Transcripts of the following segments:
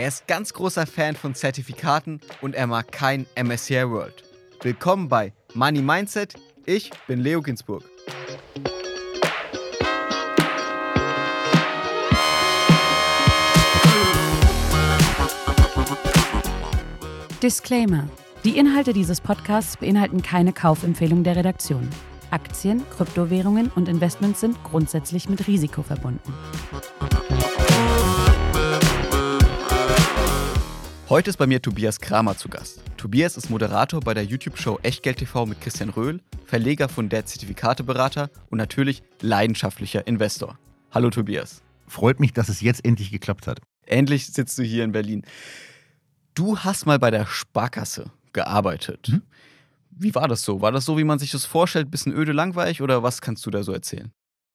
Er ist ganz großer Fan von Zertifikaten und er mag kein MSCI World. Willkommen bei Money Mindset. Ich bin Leo Ginsburg. Disclaimer. Die Inhalte dieses Podcasts beinhalten keine Kaufempfehlung der Redaktion. Aktien, Kryptowährungen und Investments sind grundsätzlich mit Risiko verbunden. Heute ist bei mir Tobias Kramer zu Gast. Tobias ist Moderator bei der YouTube-Show Echtgeld TV mit Christian Röhl, Verleger von der Zertifikateberater und natürlich leidenschaftlicher Investor. Hallo Tobias. Freut mich, dass es jetzt endlich geklappt hat. Endlich sitzt du hier in Berlin. Du hast mal bei der Sparkasse gearbeitet. Hm? Wie war das so? War das so, wie man sich das vorstellt, bisschen öde langweilig oder was kannst du da so erzählen?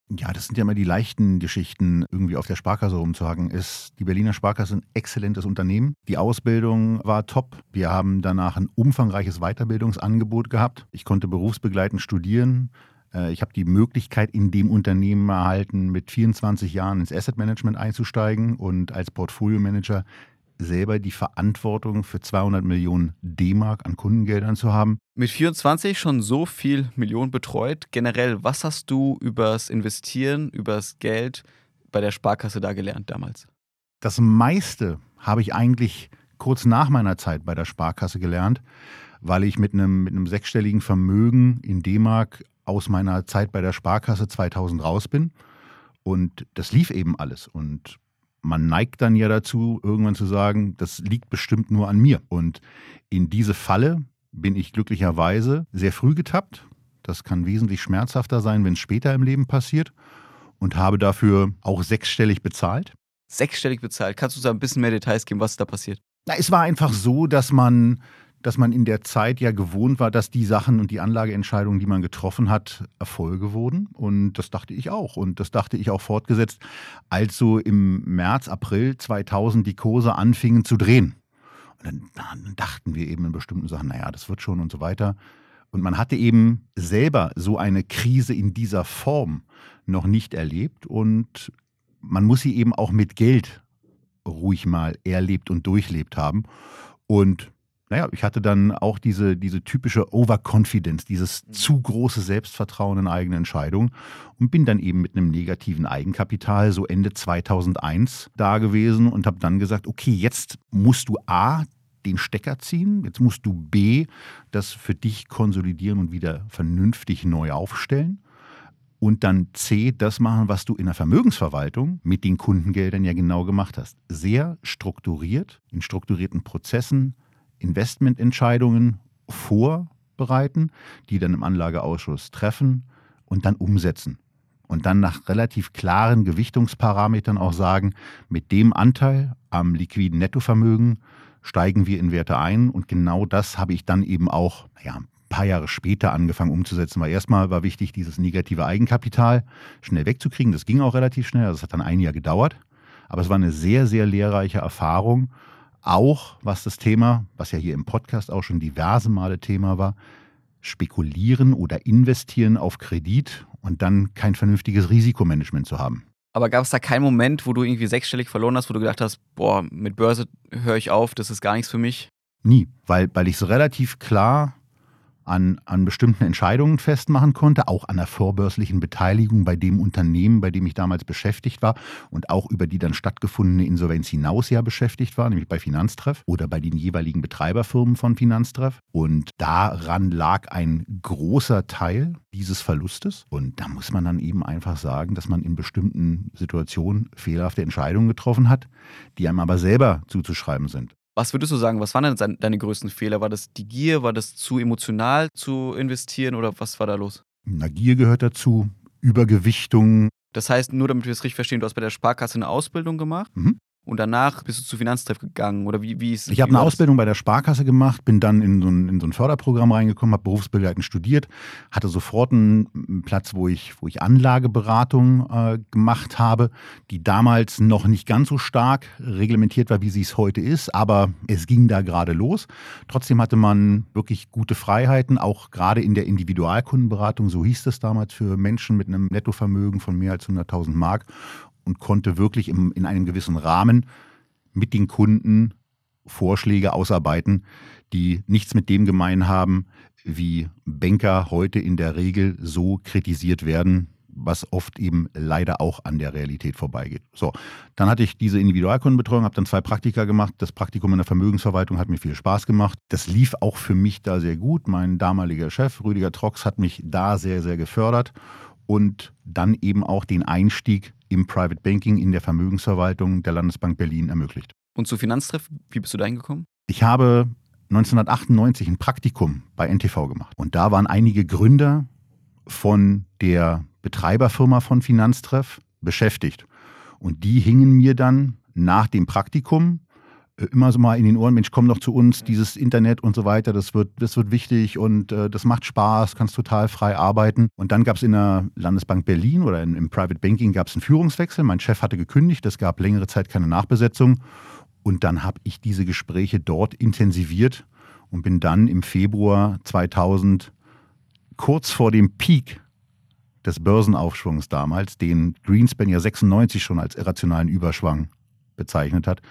Ja, das sind ja immer die leichten Geschichten, irgendwie auf der Sparkasse rumzuhagen. Ist die Berliner Sparkasse ein exzellentes Unternehmen. Die Ausbildung war top. Wir haben danach ein umfangreiches Weiterbildungsangebot gehabt. Ich konnte berufsbegleitend studieren. Äh, ich habe die Möglichkeit in dem Unternehmen erhalten, mit 24 Jahren ins Asset Management einzusteigen und als Portfolio-Manager selber die Verantwortung für 200 Millionen D-Mark an Kundengeldern zu haben. Mit 24 schon so viel Millionen betreut. Generell, was hast du übers Investieren, übers Geld bei der Sparkasse da gelernt damals? Das meiste habe ich eigentlich kurz nach meiner Zeit bei der Sparkasse gelernt, weil ich mit einem, mit einem sechsstelligen Vermögen in D-Mark aus meiner Zeit bei der Sparkasse 2000 raus bin. Und das lief eben alles. Und man neigt dann ja dazu, irgendwann zu sagen, das liegt bestimmt nur an mir. Und in diese Falle bin ich glücklicherweise sehr früh getappt. Das kann wesentlich schmerzhafter sein, wenn es später im Leben passiert. Und habe dafür auch sechsstellig bezahlt. Sechsstellig bezahlt. Kannst du uns ein bisschen mehr Details geben, was da passiert? Na, es war einfach so, dass man dass man in der Zeit ja gewohnt war, dass die Sachen und die Anlageentscheidungen, die man getroffen hat, Erfolge wurden. Und das dachte ich auch. Und das dachte ich auch fortgesetzt, als so im März, April 2000 die Kurse anfingen zu drehen. Und dann, dachten wir eben in bestimmten Sachen, naja, das wird schon und so weiter. Und man hatte eben selber so eine Krise in dieser Form noch nicht erlebt. Und man muss sie eben auch mit Geld ruhig mal erlebt und durchlebt haben. Und naja, ich hatte dann auch diese, diese typische Overconfidence, dieses mhm. zu große Selbstvertrauen in eigene Entscheidungen und bin dann eben mit einem negativen Eigenkapital so Ende 2001 da gewesen und habe dann gesagt, okay, jetzt musst du A, den Stecker ziehen, jetzt musst du B, das für dich konsolidieren und wieder vernünftig neu aufstellen und dann C, das machen, was du in der Vermögensverwaltung mit den Kundengeldern ja genau gemacht hast. Sehr strukturiert, in strukturierten Prozessen, Investmententscheidungen vorbereiten, die dann im Anlageausschuss treffen und dann umsetzen. Und dann nach relativ klaren Gewichtungsparametern auch sagen, mit dem Anteil am liquiden Nettovermögen steigen wir in Werte ein. Und genau das habe ich dann eben auch, naja, ein paar Jahre später angefangen umzusetzen, weil erstmal war wichtig, dieses negative Eigenkapital schnell wegzukriegen. Das ging auch relativ schnell, also es hat dann ein Jahr gedauert. Aber es war eine sehr, sehr lehrreiche Erfahrung auch was das Thema, was ja hier im Podcast auch schon diverse Male Thema war, spekulieren oder investieren auf Kredit und dann kein vernünftiges Risikomanagement zu haben. Aber gab es da keinen Moment, wo du irgendwie sechsstellig verloren hast, wo du gedacht hast, boah, mit Börse höre ich auf, das ist gar nichts für mich? Nie, weil, weil ich es relativ klar an, an bestimmten Entscheidungen festmachen konnte, auch an der vorbörslichen Beteiligung bei dem Unternehmen, bei dem ich damals beschäftigt war und auch über die dann stattgefundene Insolvenz hinaus ja beschäftigt war, nämlich bei Finanztreff oder bei den jeweiligen Betreiberfirmen von Finanztreff. Und daran lag ein großer Teil dieses Verlustes. Und da muss man dann eben einfach sagen, dass man in bestimmten Situationen fehlerhafte Entscheidungen getroffen hat, die einem aber selber zuzuschreiben sind. Was würdest du sagen, was waren denn deine größten Fehler? War das die Gier? War das zu emotional zu investieren oder was war da los? Na, Gier gehört dazu, Übergewichtung. Das heißt, nur damit wir es richtig verstehen, du hast bei der Sparkasse eine Ausbildung gemacht? Mhm und danach bist du zu Finanztreff gegangen oder wie, wie ist Ich habe eine Ausbildung bei der Sparkasse gemacht, bin dann in so ein, in so ein Förderprogramm reingekommen, habe berufsbegleitend studiert, hatte sofort einen Platz, wo ich, wo ich Anlageberatung äh, gemacht habe, die damals noch nicht ganz so stark reglementiert war, wie sie es heute ist, aber es ging da gerade los. Trotzdem hatte man wirklich gute Freiheiten, auch gerade in der Individualkundenberatung, so hieß das damals für Menschen mit einem Nettovermögen von mehr als 100.000 Mark und konnte wirklich im, in einem gewissen Rahmen mit den Kunden Vorschläge ausarbeiten, die nichts mit dem gemein haben, wie Banker heute in der Regel so kritisiert werden, was oft eben leider auch an der Realität vorbeigeht. So, dann hatte ich diese Individualkundenbetreuung, habe dann zwei Praktika gemacht. Das Praktikum in der Vermögensverwaltung hat mir viel Spaß gemacht. Das lief auch für mich da sehr gut. Mein damaliger Chef, Rüdiger Trox, hat mich da sehr, sehr gefördert und dann eben auch den Einstieg im Private Banking in der Vermögensverwaltung der Landesbank Berlin ermöglicht. Und zu Finanztreff, wie bist du da hingekommen? Ich habe 1998 ein Praktikum bei NTV gemacht. Und da waren einige Gründer von der Betreiberfirma von Finanztreff beschäftigt. Und die hingen mir dann nach dem Praktikum immer so mal in den Ohren, Mensch, komm doch zu uns, dieses Internet und so weiter, das wird, das wird wichtig und äh, das macht Spaß, kannst total frei arbeiten. Und dann gab es in der Landesbank Berlin oder in, im Private Banking gab es einen Führungswechsel. Mein Chef hatte gekündigt, es gab längere Zeit keine Nachbesetzung. Und dann habe ich diese Gespräche dort intensiviert und bin dann im Februar 2000 kurz vor dem Peak des Börsenaufschwungs damals, den Greenspan ja 96 schon als irrationalen Überschwang bezeichnet hat,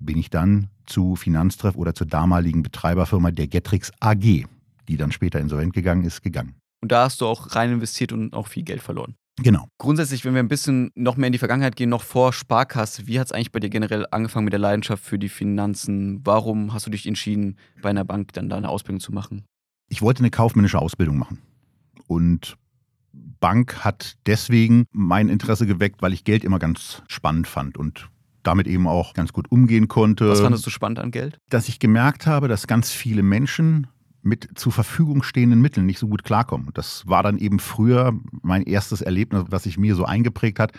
bin ich dann zu Finanztreff oder zur damaligen Betreiberfirma der Getrix AG, die dann später insolvent gegangen ist, gegangen. Und da hast du auch rein investiert und auch viel Geld verloren. Genau. Grundsätzlich, wenn wir ein bisschen noch mehr in die Vergangenheit gehen, noch vor Sparkasse, wie hat es eigentlich bei dir generell angefangen mit der Leidenschaft für die Finanzen? Warum hast du dich entschieden, bei einer Bank dann da eine Ausbildung zu machen? Ich wollte eine kaufmännische Ausbildung machen. Und Bank hat deswegen mein Interesse geweckt, weil ich Geld immer ganz spannend fand und damit eben auch ganz gut umgehen konnte. Was fandest du spannend an Geld? Dass ich gemerkt habe, dass ganz viele Menschen mit zur Verfügung stehenden Mitteln nicht so gut klarkommen. Das war dann eben früher mein erstes Erlebnis, was sich mir so eingeprägt hat,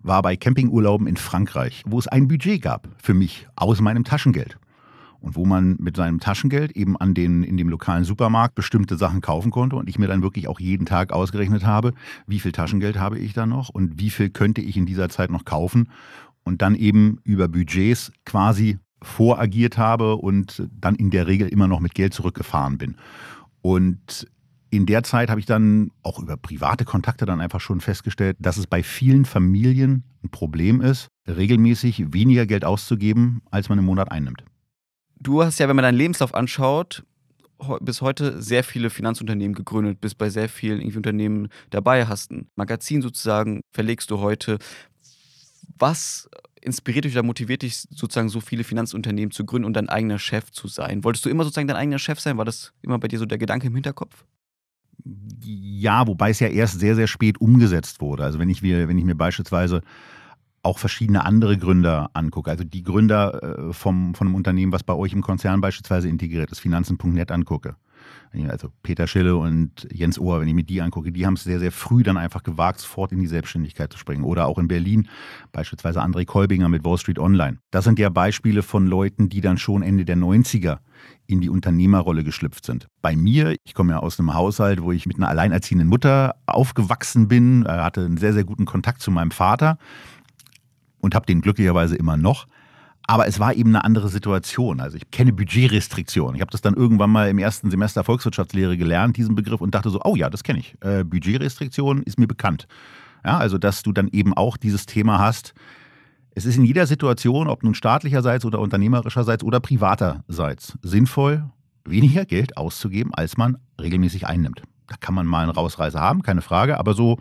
war bei Campingurlauben in Frankreich, wo es ein Budget gab für mich aus meinem Taschengeld und wo man mit seinem Taschengeld eben an den, in dem lokalen Supermarkt bestimmte Sachen kaufen konnte und ich mir dann wirklich auch jeden Tag ausgerechnet habe, wie viel Taschengeld habe ich da noch und wie viel könnte ich in dieser Zeit noch kaufen und dann eben über Budgets quasi voragiert habe und dann in der Regel immer noch mit Geld zurückgefahren bin. Und in der Zeit habe ich dann auch über private Kontakte dann einfach schon festgestellt, dass es bei vielen Familien ein Problem ist, regelmäßig weniger Geld auszugeben, als man im Monat einnimmt. Du hast ja, wenn man deinen Lebenslauf anschaut, bis heute sehr viele Finanzunternehmen gegründet, bist bei sehr vielen Unternehmen dabei, hast ein Magazin sozusagen, verlegst du heute. Was inspiriert dich oder motiviert dich sozusagen so viele Finanzunternehmen zu gründen und dein eigener Chef zu sein? Wolltest du immer sozusagen dein eigener Chef sein? War das immer bei dir so der Gedanke im Hinterkopf? Ja, wobei es ja erst sehr, sehr spät umgesetzt wurde. Also wenn ich mir, wenn ich mir beispielsweise auch verschiedene andere Gründer angucke, also die Gründer äh, vom, von einem Unternehmen, was bei euch im Konzern beispielsweise integriert ist, Finanzen.net angucke, also Peter Schille und Jens Ohr, wenn ich mir die angucke, die haben es sehr, sehr früh dann einfach gewagt, sofort in die Selbstständigkeit zu springen. Oder auch in Berlin beispielsweise André Kolbinger mit Wall Street Online. Das sind ja Beispiele von Leuten, die dann schon Ende der 90er in die Unternehmerrolle geschlüpft sind. Bei mir, ich komme ja aus einem Haushalt, wo ich mit einer alleinerziehenden Mutter aufgewachsen bin, hatte einen sehr, sehr guten Kontakt zu meinem Vater und habe den glücklicherweise immer noch. Aber es war eben eine andere Situation. Also ich kenne Budgetrestriktionen. Ich habe das dann irgendwann mal im ersten Semester Volkswirtschaftslehre gelernt, diesen Begriff, und dachte so, oh ja, das kenne ich. Äh, Budgetrestriktion ist mir bekannt. Ja, also dass du dann eben auch dieses Thema hast. Es ist in jeder Situation, ob nun staatlicherseits oder unternehmerischerseits oder privaterseits, sinnvoll, weniger Geld auszugeben, als man regelmäßig einnimmt. Da kann man mal eine Rausreise haben, keine Frage, aber so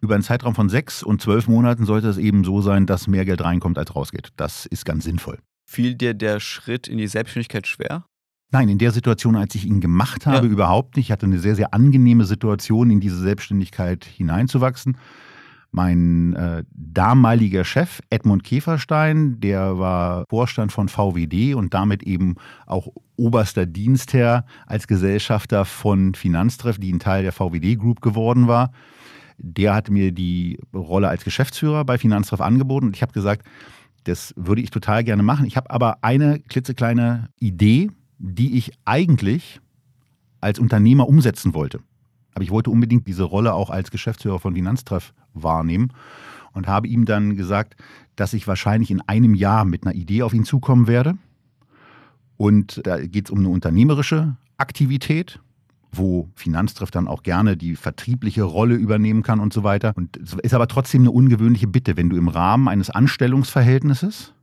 über einen Zeitraum von sechs und zwölf Monaten sollte es eben so sein, dass mehr Geld reinkommt, als rausgeht. Das ist ganz sinnvoll. Fiel dir der Schritt in die Selbstständigkeit schwer? Nein, in der Situation, als ich ihn gemacht habe, ja. überhaupt nicht. Ich hatte eine sehr, sehr angenehme Situation, in diese Selbstständigkeit hineinzuwachsen. Mein äh, damaliger Chef Edmund Käferstein, der war Vorstand von VWD und damit eben auch oberster Dienstherr als Gesellschafter von Finanztreff, die ein Teil der VWD Group geworden war. Der hat mir die Rolle als Geschäftsführer bei Finanztreff angeboten und ich habe gesagt, das würde ich total gerne machen. Ich habe aber eine klitzekleine Idee, die ich eigentlich als Unternehmer umsetzen wollte. Aber ich wollte unbedingt diese Rolle auch als Geschäftsführer von Finanztreff wahrnehmen und habe ihm dann gesagt, dass ich wahrscheinlich in einem Jahr mit einer Idee auf ihn zukommen werde. Und da geht es um eine unternehmerische Aktivität, wo Finanztreff dann auch gerne die vertriebliche Rolle übernehmen kann und so weiter. Und es ist aber trotzdem eine ungewöhnliche Bitte, wenn du im Rahmen eines Anstellungsverhältnisses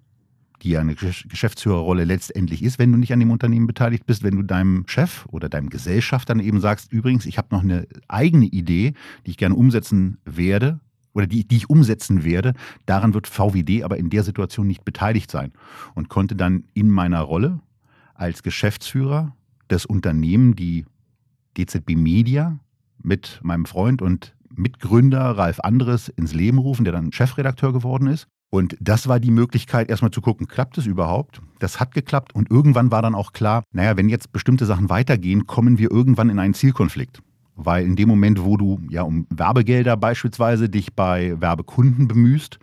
die ja eine Geschäftsführerrolle letztendlich ist, wenn du nicht an dem Unternehmen beteiligt bist, wenn du deinem Chef oder deinem Gesellschafter dann eben sagst, übrigens, ich habe noch eine eigene Idee, die ich gerne umsetzen werde oder die, die ich umsetzen werde, daran wird VWD aber in der Situation nicht beteiligt sein und konnte dann in meiner Rolle als Geschäftsführer des Unternehmens, die DZB Media, mit meinem Freund und Mitgründer Ralf Andres ins Leben rufen, der dann Chefredakteur geworden ist. Und das war die Möglichkeit, erstmal zu gucken, klappt es überhaupt? Das hat geklappt. Und irgendwann war dann auch klar, naja, wenn jetzt bestimmte Sachen weitergehen, kommen wir irgendwann in einen Zielkonflikt. Weil in dem Moment, wo du ja um Werbegelder beispielsweise dich bei Werbekunden bemühst,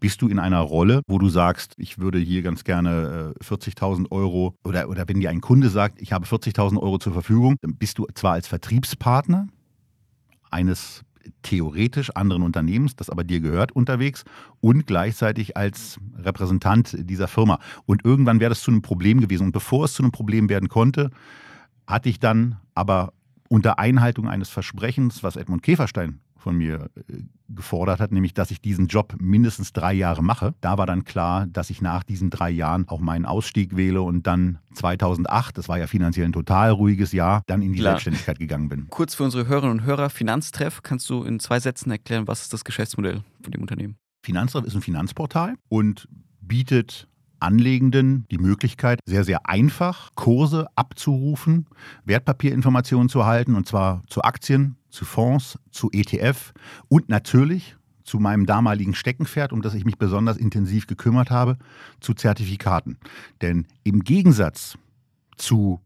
bist du in einer Rolle, wo du sagst, ich würde hier ganz gerne 40.000 äh, Euro oder, oder wenn dir ein Kunde sagt, ich habe 40.000 Euro zur Verfügung, dann bist du zwar als Vertriebspartner eines theoretisch anderen Unternehmens, das aber dir gehört, unterwegs und gleichzeitig als Repräsentant dieser Firma. Und irgendwann wäre das zu einem Problem gewesen. Und bevor es zu einem Problem werden konnte, hatte ich dann aber unter Einhaltung eines Versprechens, was Edmund Käferstein von mir äh, gefordert hat, nämlich dass ich diesen Job mindestens drei Jahre mache. Da war dann klar, dass ich nach diesen drei Jahren auch meinen Ausstieg wähle und dann 2008, das war ja finanziell ein total ruhiges Jahr, dann in die klar. Selbstständigkeit gegangen bin. Kurz für unsere Hörerinnen und Hörer, Finanztreff, kannst du in zwei Sätzen erklären, was ist das Geschäftsmodell von dem Unternehmen? Finanztreff ist ein Finanzportal und bietet Anlegenden die Möglichkeit, sehr, sehr einfach Kurse abzurufen, Wertpapierinformationen zu erhalten, und zwar zu Aktien, zu Fonds, zu ETF und natürlich zu meinem damaligen Steckenpferd, um das ich mich besonders intensiv gekümmert habe, zu Zertifikaten. Denn im Gegensatz zu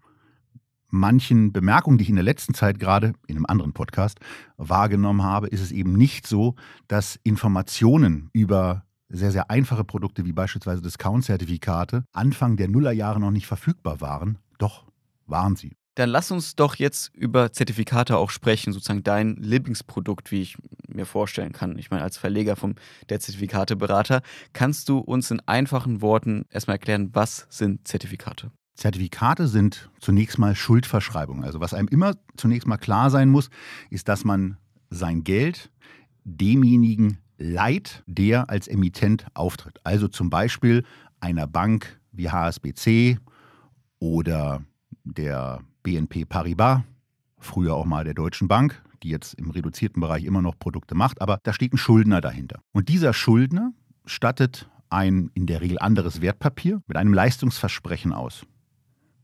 manchen Bemerkungen, die ich in der letzten Zeit gerade in einem anderen Podcast wahrgenommen habe, ist es eben nicht so, dass Informationen über sehr, sehr einfache Produkte wie beispielsweise Discount-Zertifikate Anfang der Nullerjahre noch nicht verfügbar waren. Doch waren sie. Dann lass uns doch jetzt über Zertifikate auch sprechen, sozusagen dein Lieblingsprodukt, wie ich mir vorstellen kann. Ich meine, als Verleger vom der Zertifikateberater, kannst du uns in einfachen Worten erstmal erklären, was sind Zertifikate? Zertifikate sind zunächst mal Schuldverschreibungen. Also was einem immer zunächst mal klar sein muss, ist, dass man sein Geld demjenigen leiht, der als Emittent auftritt. Also zum Beispiel einer Bank wie HSBC oder der BNP Paribas, früher auch mal der Deutschen Bank, die jetzt im reduzierten Bereich immer noch Produkte macht, aber da steht ein Schuldner dahinter. Und dieser Schuldner stattet ein in der Regel anderes Wertpapier mit einem Leistungsversprechen aus.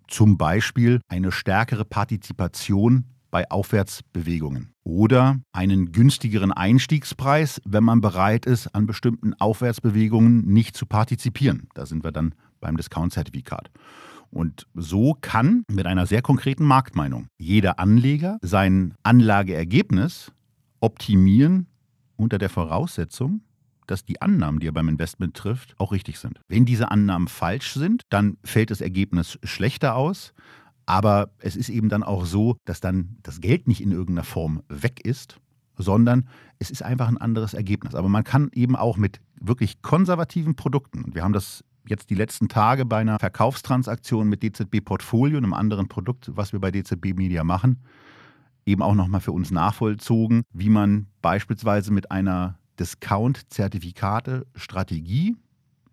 Zum Beispiel eine stärkere Partizipation bei Aufwärtsbewegungen oder einen günstigeren Einstiegspreis, wenn man bereit ist, an bestimmten Aufwärtsbewegungen nicht zu partizipieren. Da sind wir dann beim Discount-Zertifikat. Und so kann mit einer sehr konkreten Marktmeinung jeder Anleger sein Anlageergebnis optimieren unter der Voraussetzung, dass die Annahmen, die er beim Investment trifft, auch richtig sind. Wenn diese Annahmen falsch sind, dann fällt das Ergebnis schlechter aus. Aber es ist eben dann auch so, dass dann das Geld nicht in irgendeiner Form weg ist, sondern es ist einfach ein anderes Ergebnis. Aber man kann eben auch mit wirklich konservativen Produkten, und wir haben das jetzt die letzten Tage bei einer Verkaufstransaktion mit DZB Portfolio, einem anderen Produkt, was wir bei DZB Media machen, eben auch nochmal für uns nachvollzogen, wie man beispielsweise mit einer Discount-Zertifikate-Strategie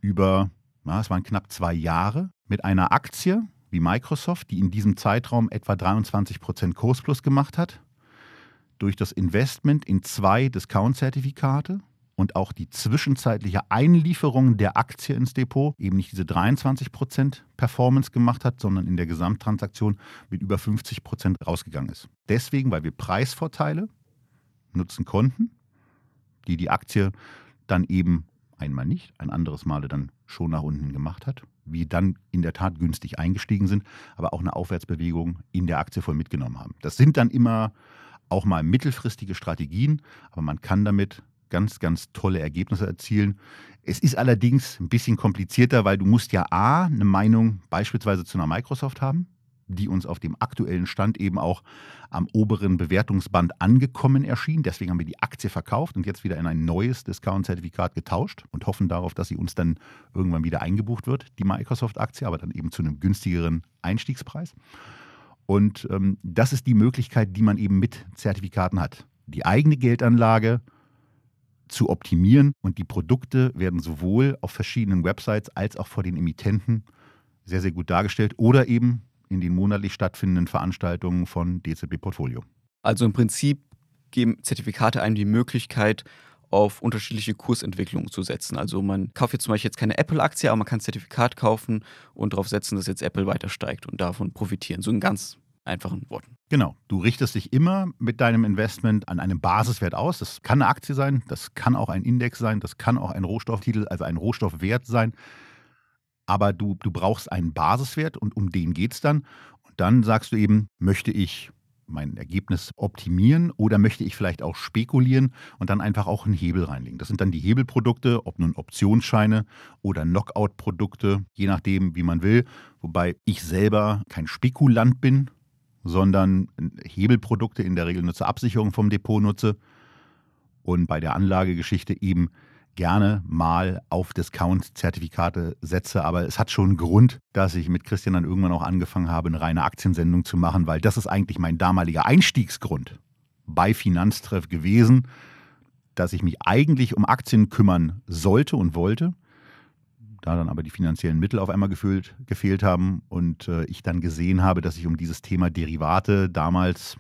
über, na, es waren knapp zwei Jahre, mit einer Aktie wie Microsoft, die in diesem Zeitraum etwa 23 Prozent Kursplus gemacht hat, durch das Investment in zwei Discount-Zertifikate und auch die zwischenzeitliche Einlieferung der Aktie ins Depot eben nicht diese 23% Performance gemacht hat, sondern in der Gesamttransaktion mit über 50% rausgegangen ist. Deswegen, weil wir Preisvorteile nutzen konnten, die die Aktie dann eben einmal nicht, ein anderes Male dann schon nach unten gemacht hat, wie dann in der Tat günstig eingestiegen sind, aber auch eine Aufwärtsbewegung in der Aktie voll mitgenommen haben. Das sind dann immer auch mal mittelfristige Strategien, aber man kann damit ganz, ganz tolle Ergebnisse erzielen. Es ist allerdings ein bisschen komplizierter, weil du musst ja A, eine Meinung beispielsweise zu einer Microsoft haben, die uns auf dem aktuellen Stand eben auch am oberen Bewertungsband angekommen erschien. Deswegen haben wir die Aktie verkauft und jetzt wieder in ein neues Discount-Zertifikat getauscht und hoffen darauf, dass sie uns dann irgendwann wieder eingebucht wird, die Microsoft-Aktie, aber dann eben zu einem günstigeren Einstiegspreis. Und ähm, das ist die Möglichkeit, die man eben mit Zertifikaten hat. Die eigene Geldanlage zu optimieren und die Produkte werden sowohl auf verschiedenen Websites als auch vor den Emittenten sehr, sehr gut dargestellt oder eben in den monatlich stattfindenden Veranstaltungen von DZB Portfolio. Also im Prinzip geben Zertifikate einem die Möglichkeit, auf unterschiedliche Kursentwicklungen zu setzen. Also man kauft jetzt zum Beispiel jetzt keine Apple-Aktie, aber man kann ein Zertifikat kaufen und darauf setzen, dass jetzt Apple weiter steigt und davon profitieren. So in ganz einfachen Worten. Genau, du richtest dich immer mit deinem Investment an einem Basiswert aus. Das kann eine Aktie sein, das kann auch ein Index sein, das kann auch ein Rohstofftitel, also ein Rohstoffwert sein. Aber du, du brauchst einen Basiswert und um den geht es dann. Und dann sagst du eben, möchte ich mein Ergebnis optimieren oder möchte ich vielleicht auch spekulieren und dann einfach auch einen Hebel reinlegen. Das sind dann die Hebelprodukte, ob nun Optionsscheine oder Knockout-Produkte, je nachdem, wie man will. Wobei ich selber kein Spekulant bin, sondern Hebelprodukte in der Regel nur zur Absicherung vom Depot nutze und bei der Anlagegeschichte eben gerne mal auf Discount-Zertifikate setze. Aber es hat schon einen Grund, dass ich mit Christian dann irgendwann auch angefangen habe, eine reine Aktiensendung zu machen, weil das ist eigentlich mein damaliger Einstiegsgrund bei Finanztreff gewesen, dass ich mich eigentlich um Aktien kümmern sollte und wollte. Da dann aber die finanziellen Mittel auf einmal gefehlt, gefehlt haben und äh, ich dann gesehen habe, dass ich um dieses Thema Derivate damals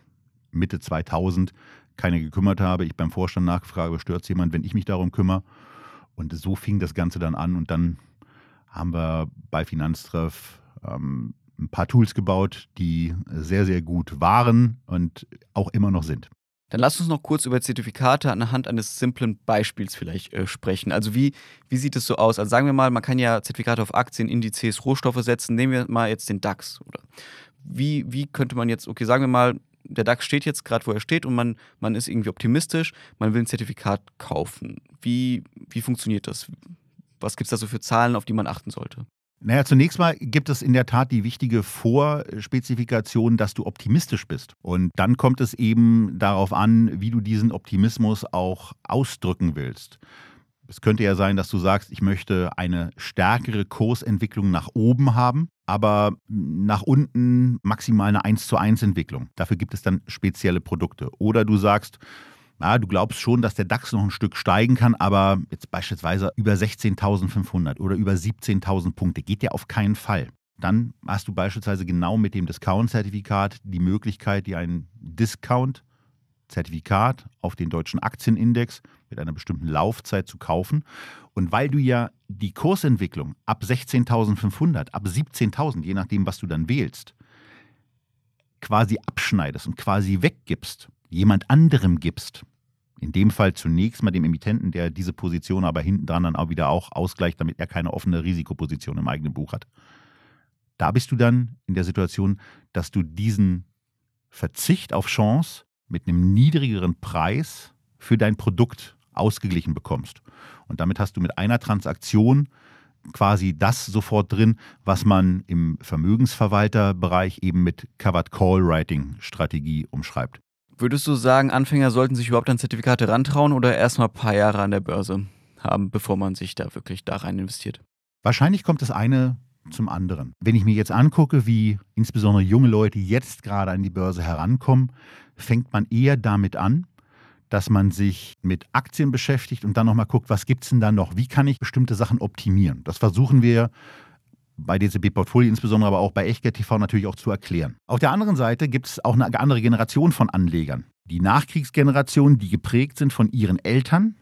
Mitte 2000 keine gekümmert habe. Ich beim Vorstand nachgefragt, stört es jemand, wenn ich mich darum kümmere? Und so fing das Ganze dann an und dann haben wir bei Finanztreff ähm, ein paar Tools gebaut, die sehr, sehr gut waren und auch immer noch sind. Dann lass uns noch kurz über Zertifikate anhand eines simplen Beispiels vielleicht äh, sprechen. Also wie, wie sieht es so aus? Also sagen wir mal, man kann ja Zertifikate auf Aktien, Indizes, Rohstoffe setzen. Nehmen wir mal jetzt den DAX. Oder wie, wie könnte man jetzt, okay, sagen wir mal, der DAX steht jetzt gerade, wo er steht und man, man ist irgendwie optimistisch, man will ein Zertifikat kaufen. Wie, wie funktioniert das? Was gibt es da so für Zahlen, auf die man achten sollte? Naja, zunächst mal gibt es in der Tat die wichtige Vorspezifikation, dass du optimistisch bist. Und dann kommt es eben darauf an, wie du diesen Optimismus auch ausdrücken willst. Es könnte ja sein, dass du sagst, ich möchte eine stärkere Kursentwicklung nach oben haben, aber nach unten maximal eine 1 zu 1 Entwicklung. Dafür gibt es dann spezielle Produkte. Oder du sagst, ja, du glaubst schon, dass der DAX noch ein Stück steigen kann, aber jetzt beispielsweise über 16.500 oder über 17.000 Punkte geht ja auf keinen Fall. Dann hast du beispielsweise genau mit dem Discount-Zertifikat die Möglichkeit, dir ein Discount-Zertifikat auf den deutschen Aktienindex mit einer bestimmten Laufzeit zu kaufen. Und weil du ja die Kursentwicklung ab 16.500, ab 17.000, je nachdem, was du dann wählst, quasi abschneidest und quasi weggibst, jemand anderem gibst, in dem Fall zunächst mal dem Emittenten, der diese Position aber hinten dran dann auch wieder auch ausgleicht, damit er keine offene Risikoposition im eigenen Buch hat. Da bist du dann in der Situation, dass du diesen Verzicht auf Chance mit einem niedrigeren Preis für dein Produkt ausgeglichen bekommst. Und damit hast du mit einer Transaktion quasi das sofort drin, was man im Vermögensverwalterbereich eben mit Covered Call Writing Strategie umschreibt. Würdest du sagen, Anfänger sollten sich überhaupt an Zertifikate rantrauen oder erstmal ein paar Jahre an der Börse haben, bevor man sich da wirklich da rein investiert? Wahrscheinlich kommt das eine zum anderen. Wenn ich mir jetzt angucke, wie insbesondere junge Leute jetzt gerade an die Börse herankommen, fängt man eher damit an, dass man sich mit Aktien beschäftigt und dann nochmal guckt, was gibt es denn da noch? Wie kann ich bestimmte Sachen optimieren? Das versuchen wir bei DCB Portfolio insbesondere, aber auch bei Echtgeld TV natürlich auch zu erklären. Auf der anderen Seite gibt es auch eine andere Generation von Anlegern. Die Nachkriegsgeneration, die geprägt sind von ihren Eltern,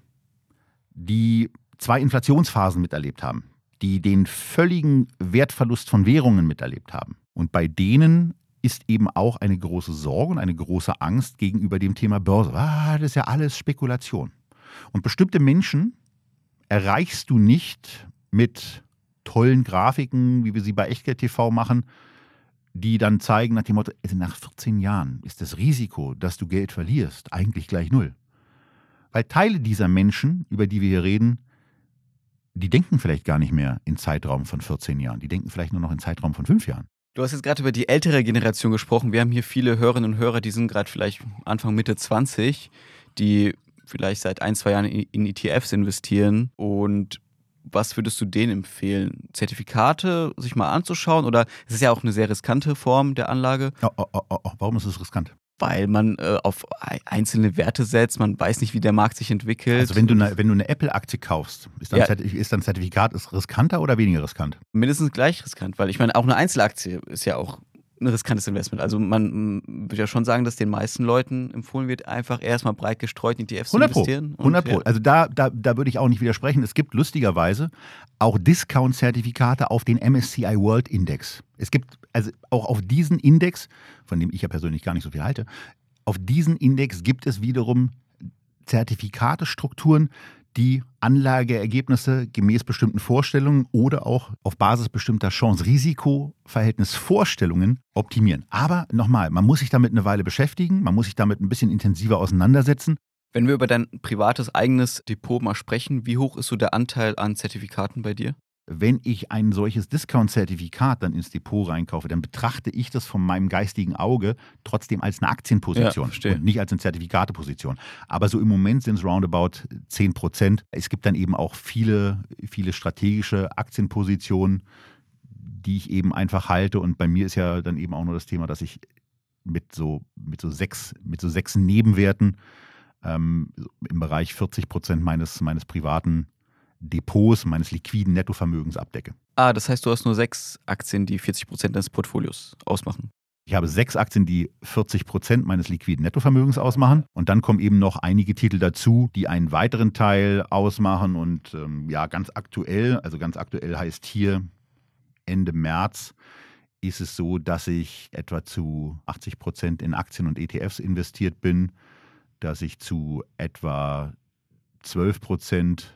die zwei Inflationsphasen miterlebt haben, die den völligen Wertverlust von Währungen miterlebt haben. Und bei denen ist eben auch eine große Sorge und eine große Angst gegenüber dem Thema Börse. Ah, das ist ja alles Spekulation. Und bestimmte Menschen erreichst du nicht mit tollen Grafiken, wie wir sie bei Echtgeld TV machen, die dann zeigen nach dem Motto, also nach 14 Jahren ist das Risiko, dass du Geld verlierst, eigentlich gleich null. Weil Teile dieser Menschen, über die wir hier reden, die denken vielleicht gar nicht mehr in Zeitraum von 14 Jahren. Die denken vielleicht nur noch in Zeitraum von fünf Jahren. Du hast jetzt gerade über die ältere Generation gesprochen. Wir haben hier viele Hörerinnen und Hörer, die sind gerade vielleicht Anfang, Mitte 20, die vielleicht seit ein, zwei Jahren in ETFs investieren und was würdest du denen empfehlen? Zertifikate sich mal anzuschauen? Oder es ist ja auch eine sehr riskante Form der Anlage. Oh, oh, oh, warum ist es riskant? weil man äh, auf einzelne Werte setzt, man weiß nicht, wie der Markt sich entwickelt. Also wenn du eine, wenn du eine Apple-Aktie kaufst, ist dann, ja. ist dann Zertifikat riskanter oder weniger riskant? Mindestens gleich riskant, weil ich meine, auch eine Einzelaktie ist ja auch ein riskantes Investment. Also man würde ja schon sagen, dass den meisten Leuten empfohlen wird, einfach erstmal breit gestreut in ETFs 100 zu investieren. 100 Pro. Ja. Also da, da, da würde ich auch nicht widersprechen. Es gibt lustigerweise auch Discount-Zertifikate auf den MSCI World Index. Es gibt also auch auf diesen Index, von dem ich ja persönlich gar nicht so viel halte, auf diesen Index gibt es wiederum Zertifikatestrukturen, die Anlageergebnisse gemäß bestimmten Vorstellungen oder auch auf Basis bestimmter Chance-Risiko-Verhältnis-Vorstellungen optimieren. Aber nochmal, man muss sich damit eine Weile beschäftigen, man muss sich damit ein bisschen intensiver auseinandersetzen. Wenn wir über dein privates eigenes Depot mal sprechen, wie hoch ist so der Anteil an Zertifikaten bei dir? Wenn ich ein solches Discount-Zertifikat dann ins Depot reinkaufe, dann betrachte ich das von meinem geistigen Auge trotzdem als eine Aktienposition ja, und nicht als eine Zertifikateposition. Aber so im Moment sind es roundabout 10 Prozent. Es gibt dann eben auch viele, viele strategische Aktienpositionen, die ich eben einfach halte. Und bei mir ist ja dann eben auch nur das Thema, dass ich mit so, mit so, sechs, mit so sechs Nebenwerten ähm, im Bereich 40 Prozent meines, meines privaten Depots, meines liquiden Nettovermögens abdecke. Ah, das heißt, du hast nur sechs Aktien, die 40 Prozent deines Portfolios ausmachen. Ich habe sechs Aktien, die 40 Prozent meines liquiden Nettovermögens ausmachen. Und dann kommen eben noch einige Titel dazu, die einen weiteren Teil ausmachen. Und ähm, ja, ganz aktuell, also ganz aktuell heißt hier Ende März, ist es so, dass ich etwa zu 80 Prozent in Aktien und ETFs investiert bin, dass ich zu etwa 12 Prozent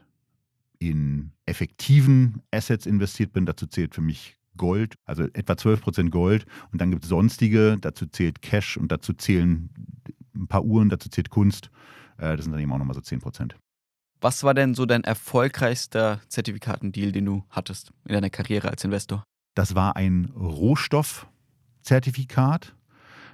in effektiven Assets investiert bin. Dazu zählt für mich Gold, also etwa 12% Gold. Und dann gibt es sonstige, dazu zählt Cash und dazu zählen ein paar Uhren, dazu zählt Kunst. Äh, das sind dann eben auch nochmal so 10%. Was war denn so dein erfolgreichster Zertifikatendeal, den du hattest in deiner Karriere als Investor? Das war ein Rohstoffzertifikat,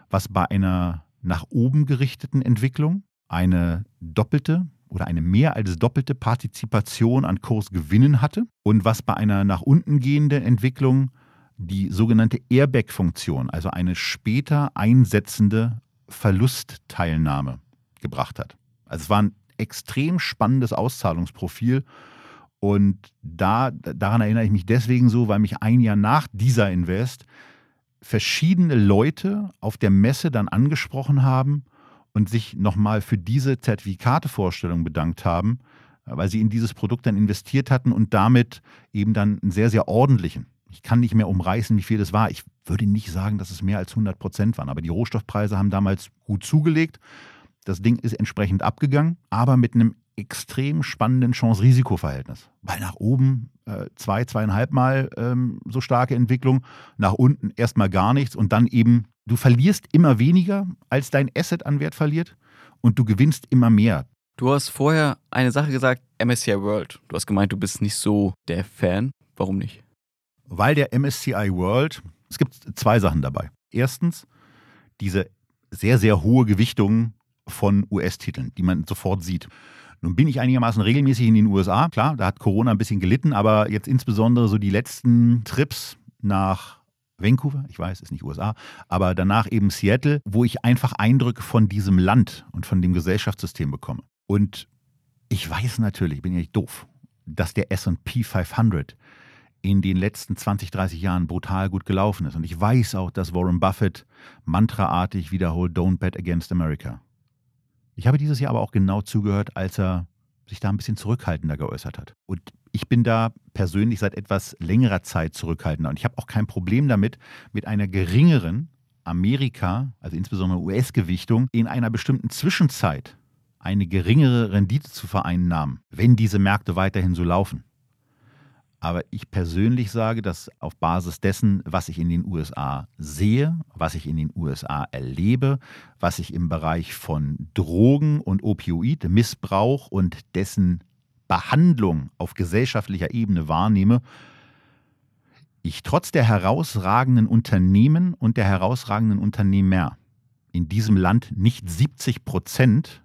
was bei einer nach oben gerichteten Entwicklung eine doppelte oder eine mehr als doppelte Partizipation an Kursgewinnen hatte und was bei einer nach unten gehenden Entwicklung die sogenannte Airbag-Funktion, also eine später einsetzende Verlustteilnahme gebracht hat. Also es war ein extrem spannendes Auszahlungsprofil und da, daran erinnere ich mich deswegen so, weil mich ein Jahr nach dieser Invest verschiedene Leute auf der Messe dann angesprochen haben und sich nochmal für diese Zertifikatevorstellung bedankt haben, weil sie in dieses Produkt dann investiert hatten und damit eben dann einen sehr, sehr ordentlichen. Ich kann nicht mehr umreißen, wie viel das war. Ich würde nicht sagen, dass es mehr als 100 Prozent waren, aber die Rohstoffpreise haben damals gut zugelegt. Das Ding ist entsprechend abgegangen, aber mit einem extrem spannenden Chance-Risiko-Verhältnis. Weil nach oben äh, zwei, zweieinhalb Mal ähm, so starke Entwicklung, nach unten erstmal gar nichts und dann eben Du verlierst immer weniger, als dein Asset an Wert verliert und du gewinnst immer mehr. Du hast vorher eine Sache gesagt, MSCI World. Du hast gemeint, du bist nicht so der Fan. Warum nicht? Weil der MSCI World, es gibt zwei Sachen dabei. Erstens, diese sehr, sehr hohe Gewichtung von US-Titeln, die man sofort sieht. Nun bin ich einigermaßen regelmäßig in den USA. Klar, da hat Corona ein bisschen gelitten, aber jetzt insbesondere so die letzten Trips nach Vancouver, ich weiß, ist nicht USA, aber danach eben Seattle, wo ich einfach Eindrücke von diesem Land und von dem Gesellschaftssystem bekomme. Und ich weiß natürlich, bin ja nicht doof, dass der SP 500 in den letzten 20, 30 Jahren brutal gut gelaufen ist. Und ich weiß auch, dass Warren Buffett mantraartig wiederholt, Don't bet against America. Ich habe dieses Jahr aber auch genau zugehört, als er sich da ein bisschen zurückhaltender geäußert hat. Und ich bin da persönlich seit etwas längerer Zeit zurückhaltender. Und ich habe auch kein Problem damit, mit einer geringeren Amerika, also insbesondere US-Gewichtung, in einer bestimmten Zwischenzeit eine geringere Rendite zu vereinnahmen, wenn diese Märkte weiterhin so laufen. Aber ich persönlich sage, dass auf Basis dessen, was ich in den USA sehe, was ich in den USA erlebe, was ich im Bereich von Drogen und Opioid, Missbrauch und dessen Behandlung auf gesellschaftlicher Ebene wahrnehme, ich trotz der herausragenden Unternehmen und der herausragenden Unternehmer in diesem Land nicht 70 Prozent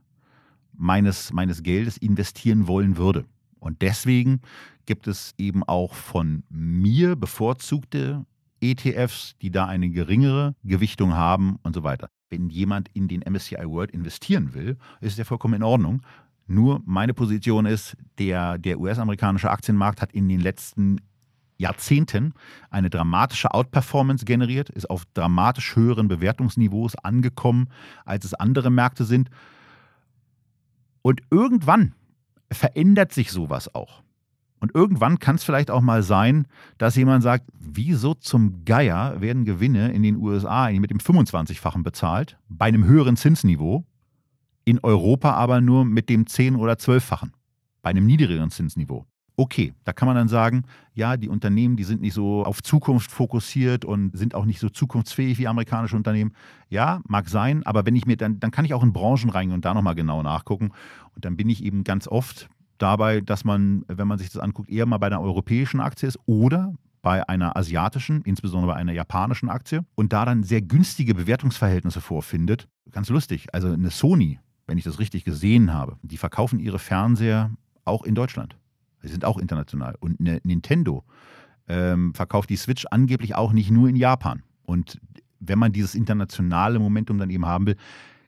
meines, meines Geldes investieren wollen würde. Und deswegen gibt es eben auch von mir bevorzugte ETFs, die da eine geringere Gewichtung haben und so weiter. Wenn jemand in den MSCI World investieren will, ist ja vollkommen in Ordnung. Nur meine Position ist, der, der US-amerikanische Aktienmarkt hat in den letzten Jahrzehnten eine dramatische Outperformance generiert, ist auf dramatisch höheren Bewertungsniveaus angekommen, als es andere Märkte sind. Und irgendwann verändert sich sowas auch. Und irgendwann kann es vielleicht auch mal sein, dass jemand sagt, wieso zum Geier werden Gewinne in den USA mit dem 25-fachen bezahlt, bei einem höheren Zinsniveau, in Europa aber nur mit dem 10- oder 12-fachen, bei einem niedrigeren Zinsniveau. Okay, da kann man dann sagen, ja, die Unternehmen, die sind nicht so auf Zukunft fokussiert und sind auch nicht so zukunftsfähig wie amerikanische Unternehmen. Ja, mag sein, aber wenn ich mir dann, dann kann ich auch in Branchen reingehen und da nochmal genau nachgucken. Und dann bin ich eben ganz oft dabei, dass man, wenn man sich das anguckt, eher mal bei einer europäischen Aktie ist oder bei einer asiatischen, insbesondere bei einer japanischen Aktie und da dann sehr günstige Bewertungsverhältnisse vorfindet. Ganz lustig. Also eine Sony, wenn ich das richtig gesehen habe, die verkaufen ihre Fernseher auch in Deutschland. Sie sind auch international. Und eine Nintendo ähm, verkauft die Switch angeblich auch nicht nur in Japan. Und wenn man dieses internationale Momentum dann eben haben will,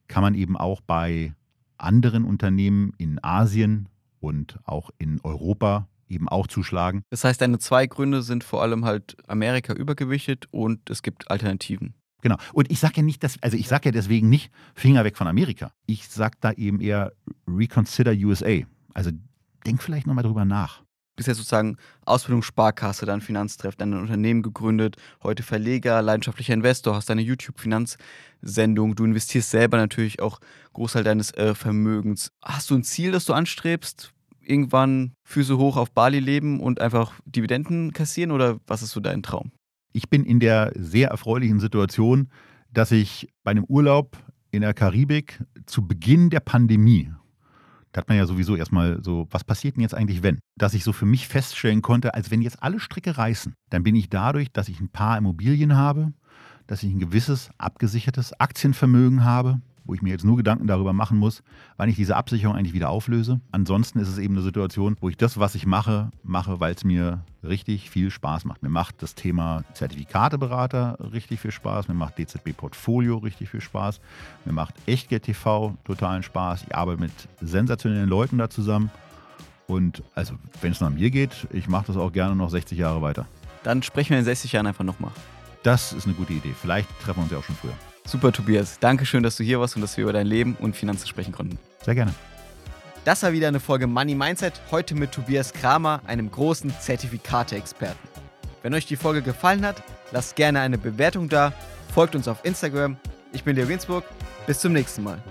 kann man eben auch bei anderen Unternehmen in Asien und auch in Europa eben auch zuschlagen. Das heißt, deine zwei Gründe sind vor allem halt Amerika übergewichtet und es gibt Alternativen. Genau. Und ich sage ja nicht, dass, also ich sage ja deswegen nicht Finger weg von Amerika. Ich sage da eben eher Reconsider USA. Also denk vielleicht nochmal drüber nach. Bist ja sozusagen Ausbildungssparkasse, dann Finanztreff, dann ein Unternehmen gegründet, heute Verleger, leidenschaftlicher Investor, hast deine YouTube-Finanzsendung, du investierst selber natürlich auch Großteil deines äh, Vermögens. Hast du ein Ziel, das du anstrebst? Irgendwann Füße hoch auf Bali leben und einfach Dividenden kassieren oder was ist so dein Traum? Ich bin in der sehr erfreulichen Situation, dass ich bei einem Urlaub in der Karibik zu Beginn der Pandemie da hat man ja sowieso erstmal so, was passiert denn jetzt eigentlich, wenn? Dass ich so für mich feststellen konnte, als wenn jetzt alle Stricke reißen, dann bin ich dadurch, dass ich ein paar Immobilien habe, dass ich ein gewisses abgesichertes Aktienvermögen habe, wo ich mir jetzt nur Gedanken darüber machen muss, wann ich diese Absicherung eigentlich wieder auflöse. Ansonsten ist es eben eine Situation, wo ich das, was ich mache, mache, weil es mir richtig viel Spaß macht. Mir macht das Thema Zertifikateberater richtig viel Spaß, mir macht DZB Portfolio richtig viel Spaß, mir macht Echtgeld TV totalen Spaß. Ich arbeite mit sensationellen Leuten da zusammen. Und also, wenn es nach mir geht, ich mache das auch gerne noch 60 Jahre weiter. Dann sprechen wir in 60 Jahren einfach nochmal. Das ist eine gute Idee. Vielleicht treffen wir uns ja auch schon früher. Super, Tobias. Dankeschön, dass du hier warst und dass wir über dein Leben und Finanzen sprechen konnten. Sehr gerne. Das war wieder eine Folge Money Mindset, heute mit Tobias Kramer, einem großen Zertifikate-Experten. Wenn euch die Folge gefallen hat, lasst gerne eine Bewertung da, folgt uns auf Instagram. Ich bin Leo Winsburg. Bis zum nächsten Mal.